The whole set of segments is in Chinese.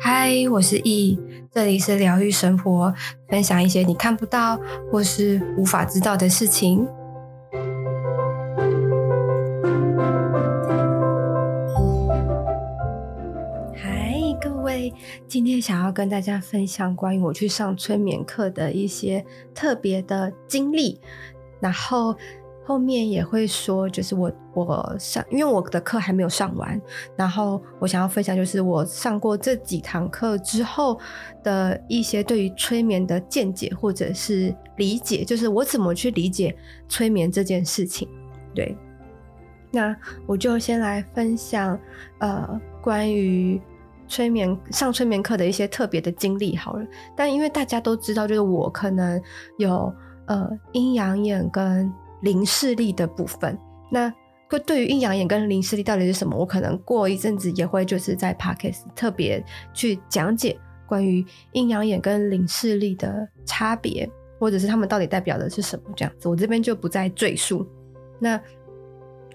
嗨，我是易，这里是疗愈生活，分享一些你看不到或是无法知道的事情。嗨，各位，今天想要跟大家分享关于我去上催眠课的一些特别的经历，然后。后面也会说，就是我我上，因为我的课还没有上完，然后我想要分享，就是我上过这几堂课之后的一些对于催眠的见解或者是理解，就是我怎么去理解催眠这件事情。对，那我就先来分享呃关于催眠上催眠课的一些特别的经历好了。但因为大家都知道，就是我可能有呃阴阳眼跟灵视力的部分，那对于阴阳眼跟灵视力到底是什么，我可能过一阵子也会就是在 Podcast 特别去讲解关于阴阳眼跟灵视力的差别，或者是他们到底代表的是什么这样子，我这边就不再赘述。那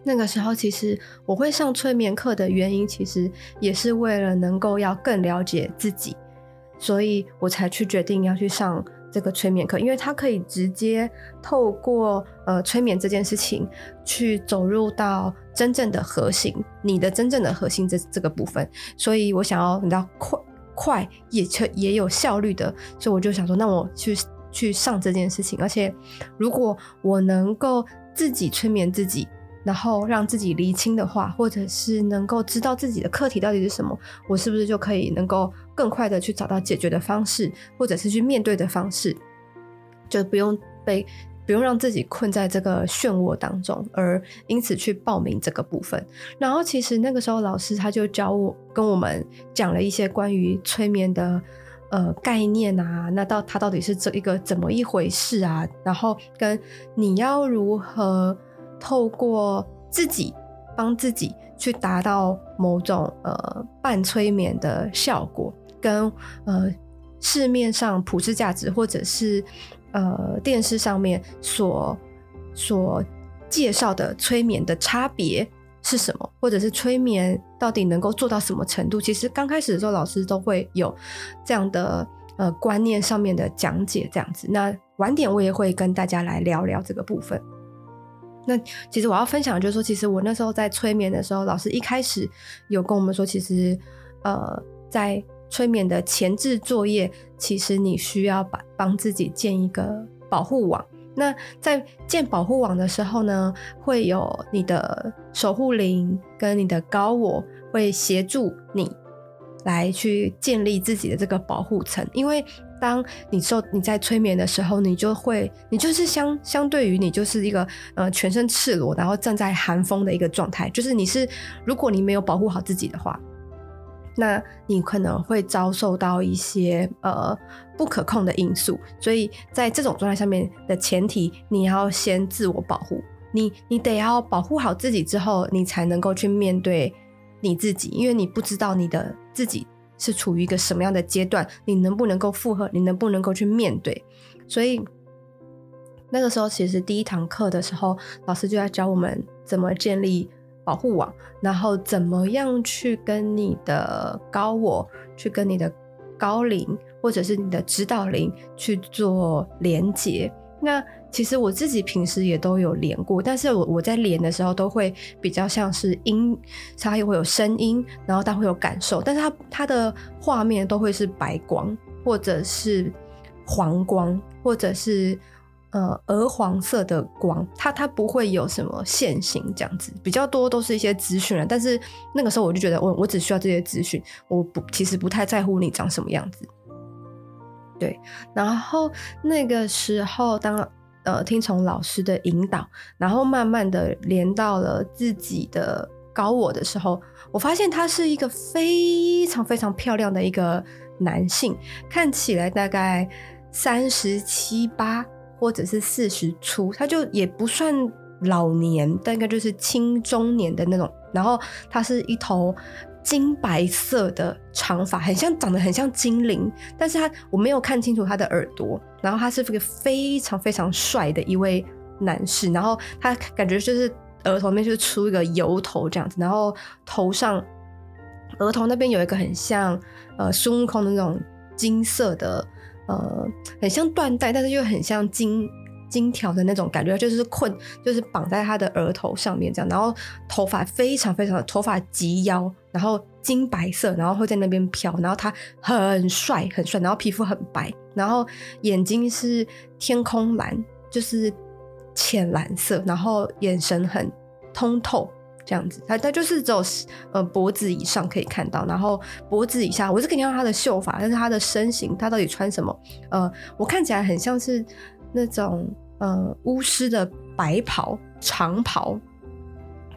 那个时候，其实我会上催眠课的原因，其实也是为了能够要更了解自己，所以我才去决定要去上。这个催眠课，因为它可以直接透过呃催眠这件事情，去走入到真正的核心，你的真正的核心这这个部分。所以我想要你知道快快也也有效率的，所以我就想说，那我去去上这件事情。而且如果我能够自己催眠自己。然后让自己厘清的话，或者是能够知道自己的课题到底是什么，我是不是就可以能够更快的去找到解决的方式，或者是去面对的方式，就不用被不用让自己困在这个漩涡当中，而因此去报名这个部分。然后其实那个时候老师他就教我跟我们讲了一些关于催眠的呃概念啊，那到它到底是这一个怎么一回事啊？然后跟你要如何。透过自己帮自己去达到某种呃半催眠的效果，跟呃市面上普世价值或者是呃电视上面所所介绍的催眠的差别是什么，或者是催眠到底能够做到什么程度？其实刚开始的时候，老师都会有这样的呃观念上面的讲解，这样子。那晚点我也会跟大家来聊聊这个部分。那其实我要分享的就是说，其实我那时候在催眠的时候，老师一开始有跟我们说，其实呃，在催眠的前置作业，其实你需要把帮自己建一个保护网。那在建保护网的时候呢，会有你的守护灵跟你的高我会协助你来去建立自己的这个保护层，因为。当你受你在催眠的时候，你就会，你就是相相对于你就是一个呃全身赤裸，然后站在寒风的一个状态，就是你是如果你没有保护好自己的话，那你可能会遭受到一些呃不可控的因素。所以在这种状态下面的前提，你要先自我保护，你你得要保护好自己之后，你才能够去面对你自己，因为你不知道你的自己。是处于一个什么样的阶段？你能不能够负荷？你能不能够去面对？所以那个时候，其实第一堂课的时候，老师就在教我们怎么建立保护网，然后怎么样去跟你的高我、去跟你的高灵，或者是你的指导灵去做连接。那其实我自己平时也都有连过，但是我我在连的时候都会比较像是音，它又会有声音，然后它会有感受，但是它它的画面都会是白光，或者是黄光，或者是呃鹅黄色的光，它它不会有什么线形这样子，比较多都是一些资讯啊。但是那个时候我就觉得我我只需要这些资讯，我不其实不太在乎你长什么样子。对，然后那个时候当呃听从老师的引导，然后慢慢的连到了自己的高我的时候，我发现他是一个非常非常漂亮的一个男性，看起来大概三十七八或者是四十出，他就也不算老年，大概就是青中年的那种，然后他是一头。金白色的长发，很像长得很像精灵，但是他我没有看清楚他的耳朵。然后他是一个非常非常帅的一位男士，然后他感觉就是额头那边就出一个油头这样子，然后头上额头那边有一个很像呃孙悟空的那种金色的呃，很像缎带，但是又很像金金条的那种感觉，就是困，就是绑在他的额头上面这样，然后头发非常非常的头发及腰，然后金白色，然后会在那边飘，然后他很帅很帅，然后皮肤很白，然后眼睛是天空蓝，就是。浅蓝色，然后眼神很通透，这样子。他他就是只有呃脖子以上可以看到，然后脖子以下，我是可以看到他的秀发，但是他的身形，他到底穿什么？呃，我看起来很像是那种呃巫师的白袍长袍，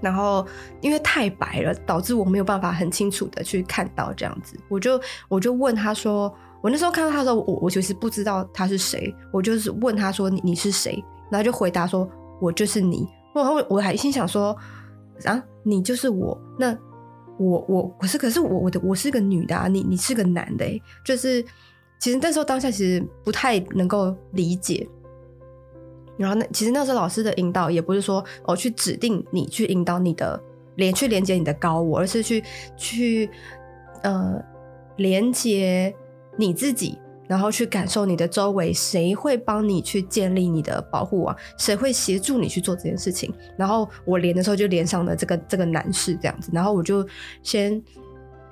然后因为太白了，导致我没有办法很清楚的去看到这样子。我就我就问他说，我那时候看到他的时候，我我其实不知道他是谁，我就是问他说，你你是谁？然后就回答说：“我就是你。”然后我还心想说：“啊，你就是我？那我我可是可是我我的我是个女的啊，你你是个男的，就是其实那时候当下其实不太能够理解。然后那其实那时候老师的引导也不是说我去指定你去引导你的连去连接你的高我，而是去去呃连接你自己。”然后去感受你的周围，谁会帮你去建立你的保护网？谁会协助你去做这件事情？然后我连的时候就连上了这个这个男士这样子，然后我就先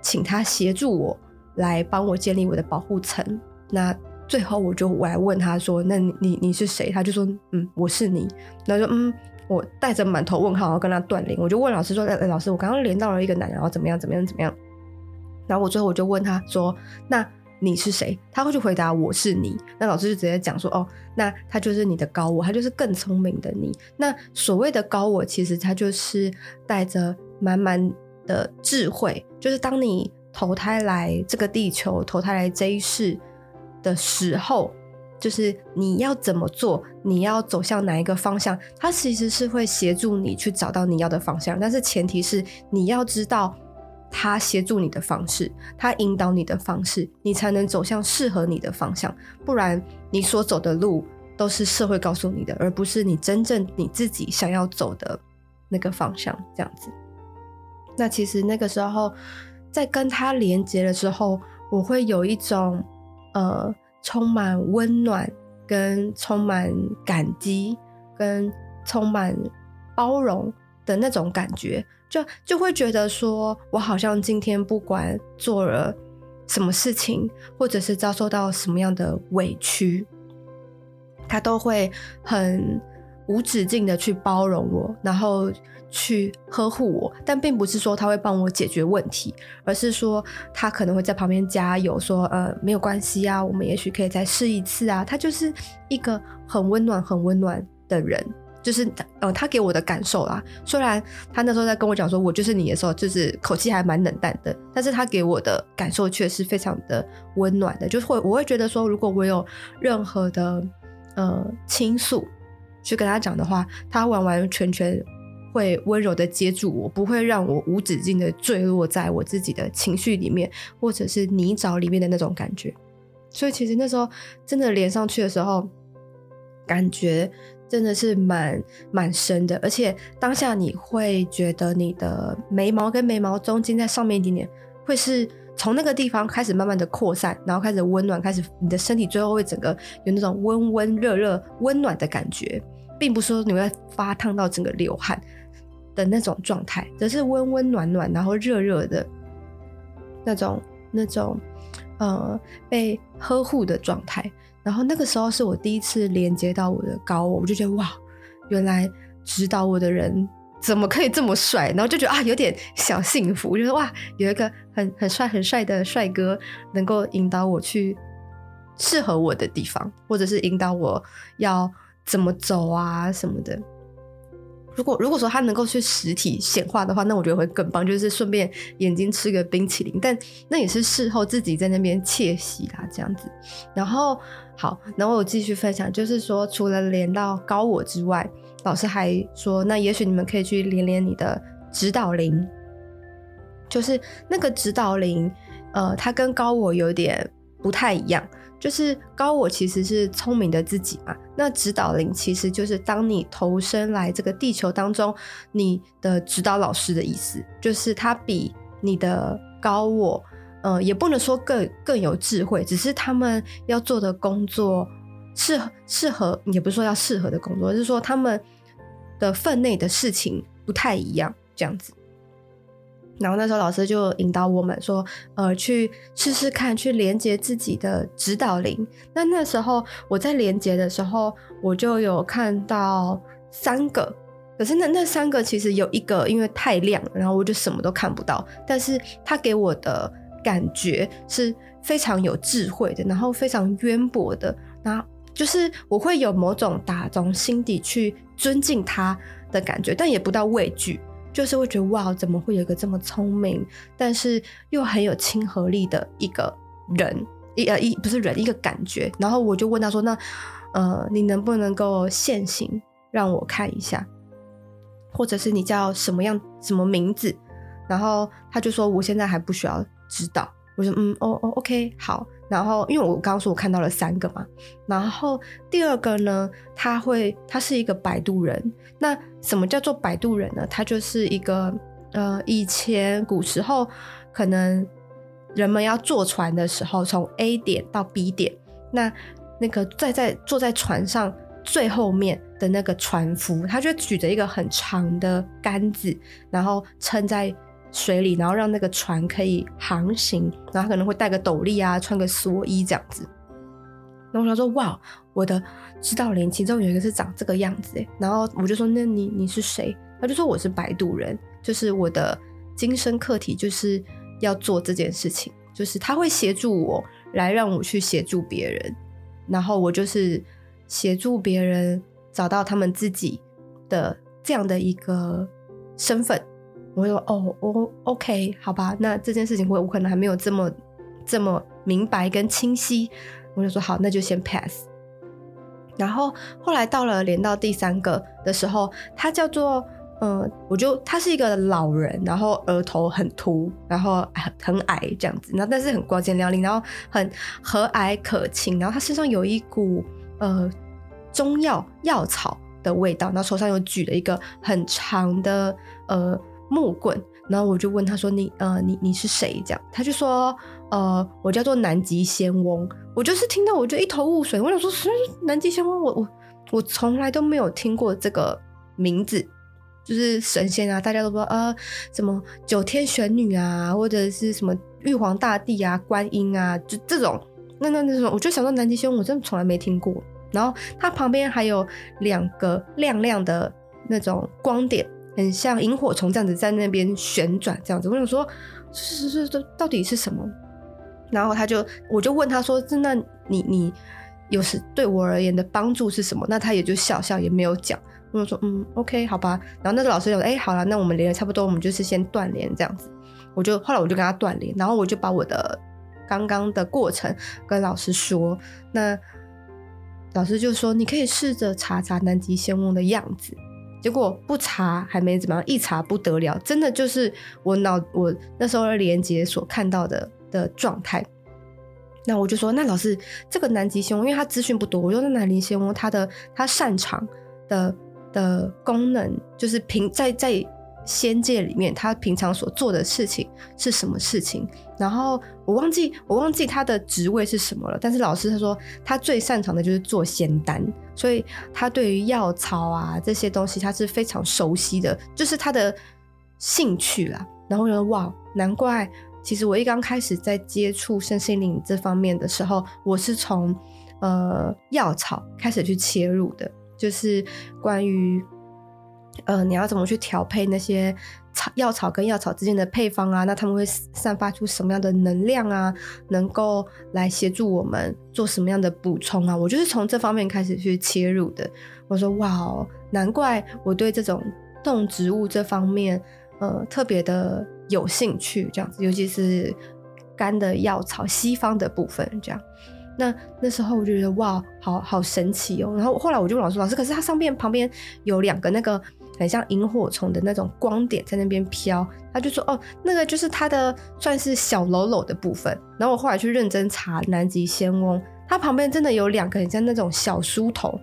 请他协助我来帮我建立我的保护层。那最后我就我来问他说：“那你你是谁？”他就说：“嗯，我是你。”然后说：“嗯，我带着满头问号，然后跟他断联。”我就问老师说：“哎，老师，我刚刚连到了一个男人，然后怎么样？怎么样？怎么样？”然后我最后我就问他说：“那？”你是谁？他会去回答我是你。那老师就直接讲说，哦，那他就是你的高我，他就是更聪明的你。那所谓的高我，其实他就是带着满满的智慧。就是当你投胎来这个地球，投胎来这一世的时候，就是你要怎么做，你要走向哪一个方向，他其实是会协助你去找到你要的方向。但是前提是你要知道。他协助你的方式，他引导你的方式，你才能走向适合你的方向。不然，你所走的路都是社会告诉你的，而不是你真正你自己想要走的那个方向。这样子。那其实那个时候，在跟他连接的时候，我会有一种呃，充满温暖、跟充满感激、跟充满包容的那种感觉。就就会觉得说，我好像今天不管做了什么事情，或者是遭受到什么样的委屈，他都会很无止境的去包容我，然后去呵护我。但并不是说他会帮我解决问题，而是说他可能会在旁边加油，说呃没有关系啊，我们也许可以再试一次啊。他就是一个很温暖、很温暖的人。就是呃，他给我的感受啦。虽然他那时候在跟我讲说“我就是你”的时候，就是口气还蛮冷淡的，但是他给我的感受却是非常的温暖的。就是会，我会觉得说，如果我有任何的呃倾诉去跟他讲的话，他完完全全会温柔的接住我，不会让我无止境的坠落在我自己的情绪里面，或者是泥沼里面的那种感觉。所以其实那时候真的连上去的时候，感觉。真的是蛮蛮深的，而且当下你会觉得你的眉毛跟眉毛中间在上面一点点，会是从那个地方开始慢慢的扩散，然后开始温暖，开始你的身体最后会整个有那种温温热热温暖的感觉，并不是说你会发烫到整个流汗的那种状态，只是温温暖暖，然后热热的那种那种呃被呵护的状态。然后那个时候是我第一次连接到我的高我，我就觉得哇，原来指导我的人怎么可以这么帅？然后就觉得啊，有点小幸福，我觉得哇，有一个很很帅很帅的帅哥能够引导我去适合我的地方，或者是引导我要怎么走啊什么的。如果如果说他能够去实体显化的话，那我觉得会更棒，就是顺便眼睛吃个冰淇淋，但那也是事后自己在那边窃喜啦，这样子。然后好，然后我继续分享，就是说除了连到高我之外，老师还说，那也许你们可以去连连你的指导灵，就是那个指导灵，呃，它跟高我有点不太一样。就是高我其实是聪明的自己嘛。那指导灵其实就是当你投身来这个地球当中，你的指导老师的意思，就是他比你的高我，呃，也不能说更更有智慧，只是他们要做的工作适合适合，也不是说要适合的工作，就是说他们的分内的事情不太一样，这样子。然后那时候老师就引导我们说，呃，去试试看，去连接自己的指导灵。那那时候我在连接的时候，我就有看到三个，可是那那三个其实有一个因为太亮，然后我就什么都看不到。但是他给我的感觉是非常有智慧的，然后非常渊博的，那就是我会有某种打从心底去尊敬他的感觉，但也不到畏惧。就是会觉得哇，怎么会有一个这么聪明，但是又很有亲和力的一个人，一呃一不是人，一个感觉。然后我就问他说：“那呃，你能不能够现形让我看一下，或者是你叫什么样什么名字？”然后他就说：“我现在还不需要知道。”我说：“嗯，哦哦，OK，好。”然后，因为我刚刚说我看到了三个嘛，然后第二个呢，他会，他是一个摆渡人。那什么叫做摆渡人呢？他就是一个，呃，以前古时候可能人们要坐船的时候，从 A 点到 B 点，那那个在在坐在船上最后面的那个船夫，他就举着一个很长的杆子，然后撑在。水里，然后让那个船可以航行，然后他可能会戴个斗笠啊，穿个蓑衣这样子。然后我想说，哇，我的指导灵其中有一个是长这个样子。然后我就说，那你你是谁？他就说我是摆渡人，就是我的今生课题就是要做这件事情，就是他会协助我来让我去协助别人，然后我就是协助别人找到他们自己的这样的一个身份。我就说哦，我 OK，好吧，那这件事情我我可能还没有这么这么明白跟清晰，我就说好，那就先 pass。然后后来到了连到第三个的时候，他叫做、呃，我就他是一个老人，然后额头很秃，然后很很矮这样子，然后但是很光鲜亮丽，然后很和蔼可亲，然后他身上有一股呃中药药草的味道，然后手上又举了一个很长的呃。木棍，然后我就问他说：“你呃，你你是谁？”这样，他就说：“呃，我叫做南极仙翁。”我就是听到我就一头雾水，我想说：“是南极仙翁？我我我从来都没有听过这个名字，就是神仙啊，大家都说呃，什么九天玄女啊，或者是什么玉皇大帝啊、观音啊，就这种，那那那种，我就想说南极仙翁，我真的从来没听过。然后他旁边还有两个亮亮的那种光点。很像萤火虫这样子在那边旋转，这样子。我想说，是是是，到底是什么？然后他就，我就问他说：“那你你有时对我而言的帮助是什么？”那他也就笑笑，也没有讲。我就说：“嗯，OK，好吧。”然后那个老师就：“哎，好了，那我们连的差不多，我们就是先断联这样子。”我就后来我就跟他断联，然后我就把我的刚刚的过程跟老师说。那老师就说：“你可以试着查查南极仙翁的样子。”结果不查还没怎么样，一查不得了，真的就是我脑我那时候的连接所看到的的状态。那我就说，那老师这个南极熊，因为它资讯不多，我说那南极仙翁他的它擅长的的功能，就是平在在。仙界里面，他平常所做的事情是什么事情？然后我忘记我忘记他的职位是什么了。但是老师他说他最擅长的就是做仙丹，所以他对于药草啊这些东西他是非常熟悉的，就是他的兴趣啦。然后我觉得哇，难怪其实我一刚开始在接触身心灵这方面的时候，我是从呃药草开始去切入的，就是关于。呃，你要怎么去调配那些草药草跟药草之间的配方啊？那他们会散发出什么样的能量啊？能够来协助我们做什么样的补充啊？我就是从这方面开始去切入的。我说哇哦，难怪我对这种动植物这方面呃特别的有兴趣，这样子，尤其是干的药草西方的部分这样。那那时候我就觉得哇，好好神奇哦。然后后来我就老师，老师，可是它上面旁边有两个那个。很像萤火虫的那种光点在那边飘，他就说：“哦，那个就是他的算是小喽啰的部分。”然后我后来去认真查南极仙翁，他旁边真的有两个很像那种小书童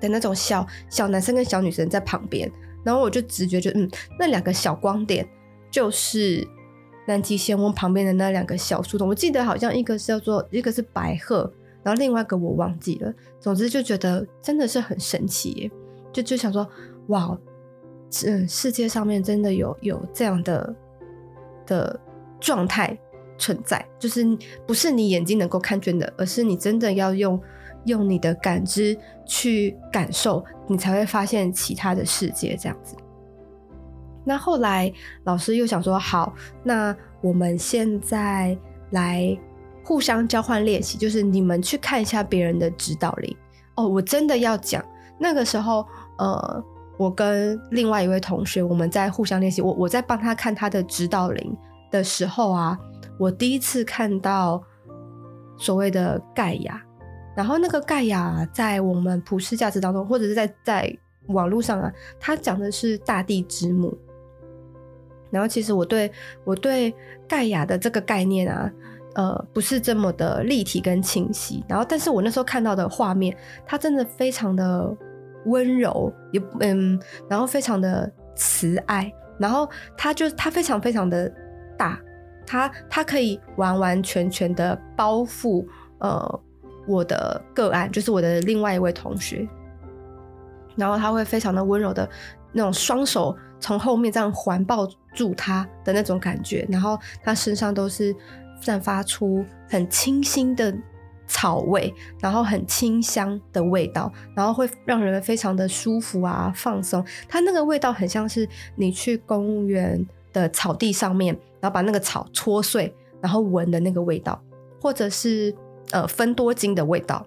的那种小小男生跟小女生在旁边，然后我就直觉就嗯，那两个小光点就是南极仙翁旁边的那两个小书童。我记得好像一个是叫做一个是白鹤，然后另外一个我忘记了。总之就觉得真的是很神奇耶，就就想说哇，嗯，世界上面真的有有这样的的状态。存在就是不是你眼睛能够看见的，而是你真的要用用你的感知去感受，你才会发现其他的世界这样子。那后来老师又想说，好，那我们现在来互相交换练习，就是你们去看一下别人的指导灵。哦，我真的要讲，那个时候，呃，我跟另外一位同学，我们在互相练习，我我在帮他看他的指导灵的时候啊。我第一次看到所谓的盖亚，然后那个盖亚在我们普世价值当中，或者是在在网络上啊，他讲的是大地之母。然后其实我对我对盖亚的这个概念啊，呃，不是这么的立体跟清晰。然后，但是我那时候看到的画面，它真的非常的温柔，也嗯，然后非常的慈爱，然后他就他非常非常的大。他他可以完完全全的包覆呃我的个案，就是我的另外一位同学，然后他会非常的温柔的那种双手从后面这样环抱住他的那种感觉，然后他身上都是散发出很清新的草味，然后很清香的味道，然后会让人非常的舒服啊放松。它那个味道很像是你去公园的草地上面。然后把那个草搓碎，然后闻的那个味道，或者是呃芬多精的味道。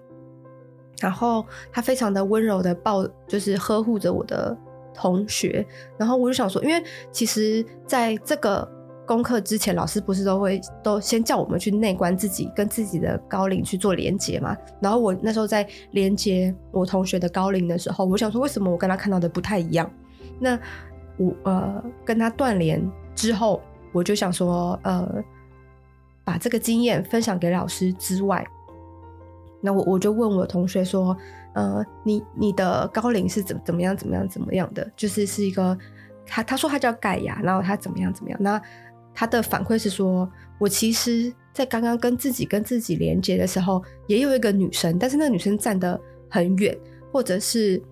然后他非常的温柔的抱，就是呵护着我的同学。然后我就想说，因为其实在这个功课之前，老师不是都会都先叫我们去内观自己，跟自己的高龄去做连接嘛。然后我那时候在连接我同学的高龄的时候，我想说，为什么我跟他看到的不太一样？那我呃跟他断联之后。我就想说，呃，把这个经验分享给老师之外，那我我就问我同学说，呃，你你的高龄是怎怎么样怎么样怎么样的？就是是一个他他说他叫盖亚，然后他怎么样怎么样？那他的反馈是说，我其实在刚刚跟自己跟自己连接的时候，也有一个女生，但是那个女生站得很远，或者是。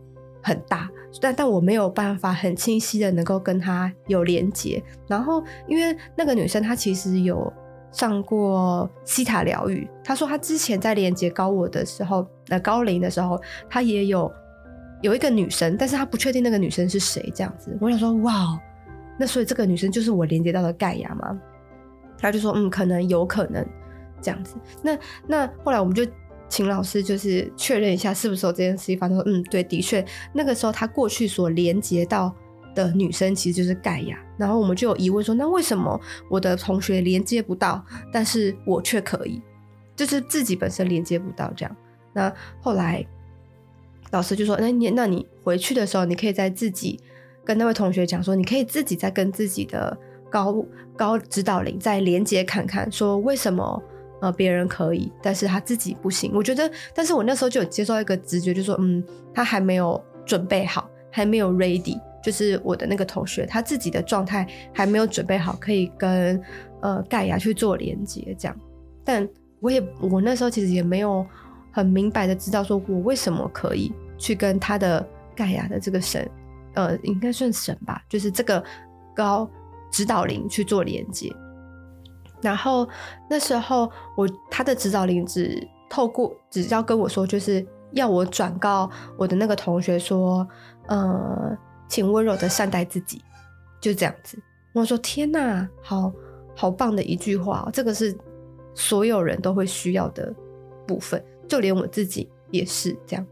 很大，但但我没有办法很清晰的能够跟她有连接。然后，因为那个女生她其实有上过西塔疗愈，她说她之前在连接高我的时候，呃高灵的时候，她也有有一个女生，但是她不确定那个女生是谁。这样子，我想说，哇，那所以这个女生就是我连接到的盖亚吗？她就说，嗯，可能有可能这样子。那那后来我们就。请老师就是确认一下是不是有这件事情发生。嗯，对，的确，那个时候他过去所连接到的女生其实就是盖亚。然后我们就有疑问说，那为什么我的同学连接不到，但是我却可以？就是自己本身连接不到这样。那后来老师就说，那你那你回去的时候，你可以在自己跟那位同学讲说，你可以自己再跟自己的高高指导灵再连接看看，说为什么？呃，别人可以，但是他自己不行。我觉得，但是我那时候就有接受一个直觉，就说，嗯，他还没有准备好，还没有 ready，就是我的那个同学，他自己的状态还没有准备好，可以跟呃盖亚去做连接，这样。但我也，我那时候其实也没有很明白的知道，说我为什么可以去跟他的盖亚的这个神，呃，应该算神吧，就是这个高指导灵去做连接。然后那时候我他的指导灵只透过只要跟我说，就是要我转告我的那个同学说，呃，请温柔的善待自己，就这样子。我说天哪，好好棒的一句话，这个是所有人都会需要的部分，就连我自己也是这样。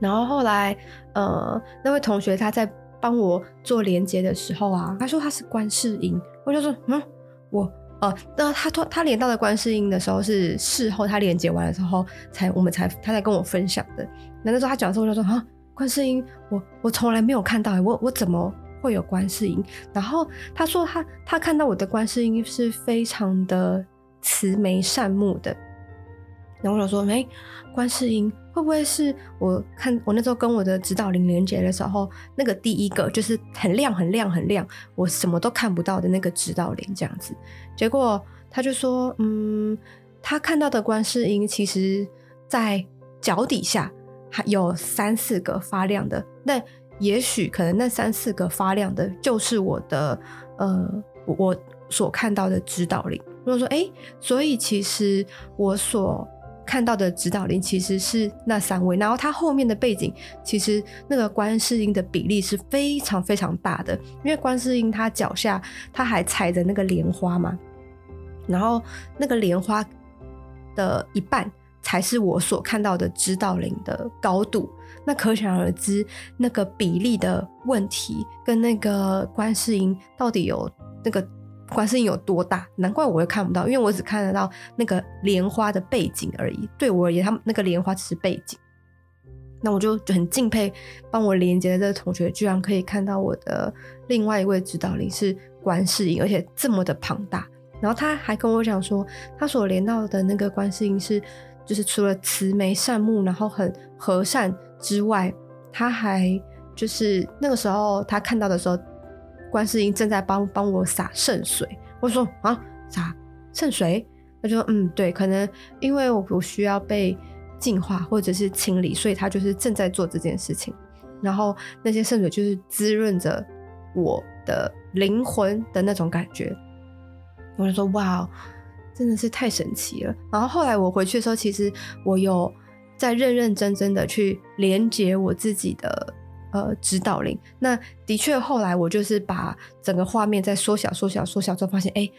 然后后来，呃，那位同学他在帮我做连接的时候啊，他说他是观世音，我就说嗯。我呃，那他他他连到的观世音的时候是事后他连接完的时候才我们才他才跟我分享的。那那时候他讲的时候我就说啊，观世音，我我从来没有看到，我我怎么会有观世音？然后他说他他看到我的观世音是非常的慈眉善目的，然后我就说，哎，观世音会不会是我看我那时候跟我的指导灵连接的时候，那个第一个就是很亮很亮很亮，我什么都看不到的那个指导灵这样子？结果他就说，嗯，他看到的观世音其实在脚底下还有三四个发亮的，那也许可能那三四个发亮的就是我的呃我所看到的指导灵。如果说，哎，所以其实我所看到的指导灵其实是那三位，然后他后面的背景其实那个观世音的比例是非常非常大的，因为观世音他脚下他还踩着那个莲花嘛，然后那个莲花的一半才是我所看到的指导灵的高度，那可想而知那个比例的问题跟那个观世音到底有那个。观世音有多大？难怪我会看不到，因为我只看得到那个莲花的背景而已。对我而言，他们那个莲花只是背景。那我就就很敬佩帮我连接的这个同学，居然可以看到我的另外一位指导灵是观世音，而且这么的庞大。然后他还跟我讲说，他所连到的那个观世音是，就是除了慈眉善目，然后很和善之外，他还就是那个时候他看到的时候。观世音正在帮帮我洒圣水，我说啊，洒圣水？他就说嗯，对，可能因为我我需要被净化或者是清理，所以他就是正在做这件事情。然后那些圣水就是滋润着我的灵魂的那种感觉。我就说哇，真的是太神奇了。然后后来我回去的时候，其实我有在认认真真的去连接我自己的。呃，指导灵。那的确，后来我就是把整个画面再缩小、缩小、缩小之后，发现，哎，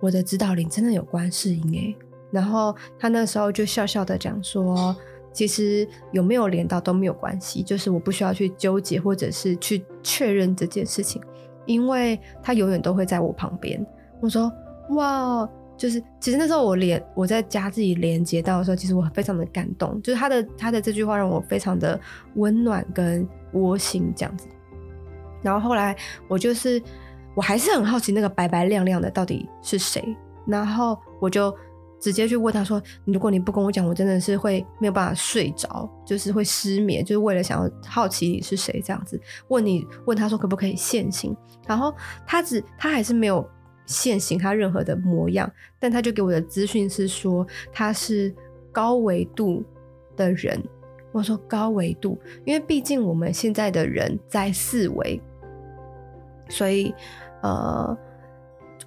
我的指导灵真的有观世音哎。然后他那时候就笑笑的讲说，其实有没有连到都没有关系，就是我不需要去纠结或者是去确认这件事情，因为他永远都会在我旁边。我说，哇。就是，其实那时候我连我在家自己连接到的时候，其实我非常的感动。就是他的他的这句话让我非常的温暖跟窝心这样子。然后后来我就是我还是很好奇那个白白亮亮的到底是谁。然后我就直接去问他说：“如果你不跟我讲，我真的是会没有办法睡着，就是会失眠，就是为了想要好奇你是谁这样子。问你问他说可不可以现形？然后他只他还是没有。”现形他任何的模样，但他就给我的资讯是说他是高维度的人。我说高维度，因为毕竟我们现在的人在四维，所以呃，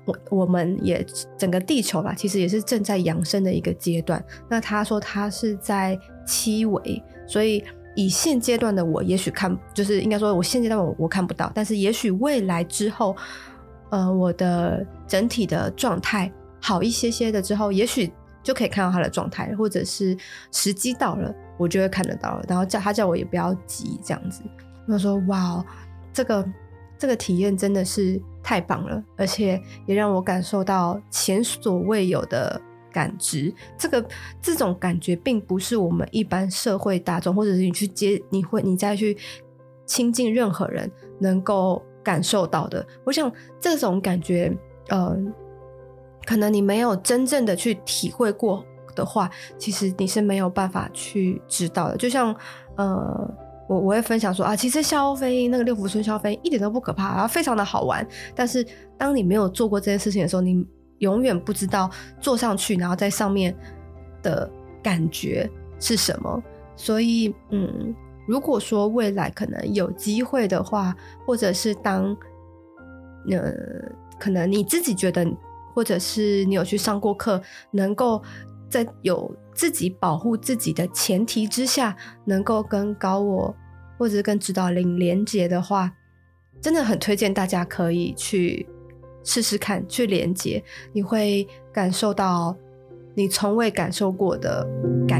我我们也整个地球吧，其实也是正在扬升的一个阶段。那他说他是在七维，所以以现阶段的我，也许看就是应该说我现阶段我我看不到，但是也许未来之后。呃，我的整体的状态好一些些的之后，也许就可以看到他的状态，或者是时机到了，我就会看得到了。然后叫他叫我也不要急，这样子。我说哇，这个这个体验真的是太棒了，而且也让我感受到前所未有的感知。这个这种感觉并不是我们一般社会大众，或者是你去接，你会你再去亲近任何人能够。感受到的，我想这种感觉，呃，可能你没有真正的去体会过的话，其实你是没有办法去知道的。就像，呃，我我会分享说啊，其实萧飞鹰那个六福村萧飞鹰一点都不可怕，然后非常的好玩。但是当你没有做过这件事情的时候，你永远不知道坐上去然后在上面的感觉是什么。所以，嗯。如果说未来可能有机会的话，或者是当，呃，可能你自己觉得，或者是你有去上过课，能够在有自己保护自己的前提之下，能够跟高我或者是跟指导灵连接的话，真的很推荐大家可以去试试看，去连接，你会感受到你从未感受过的感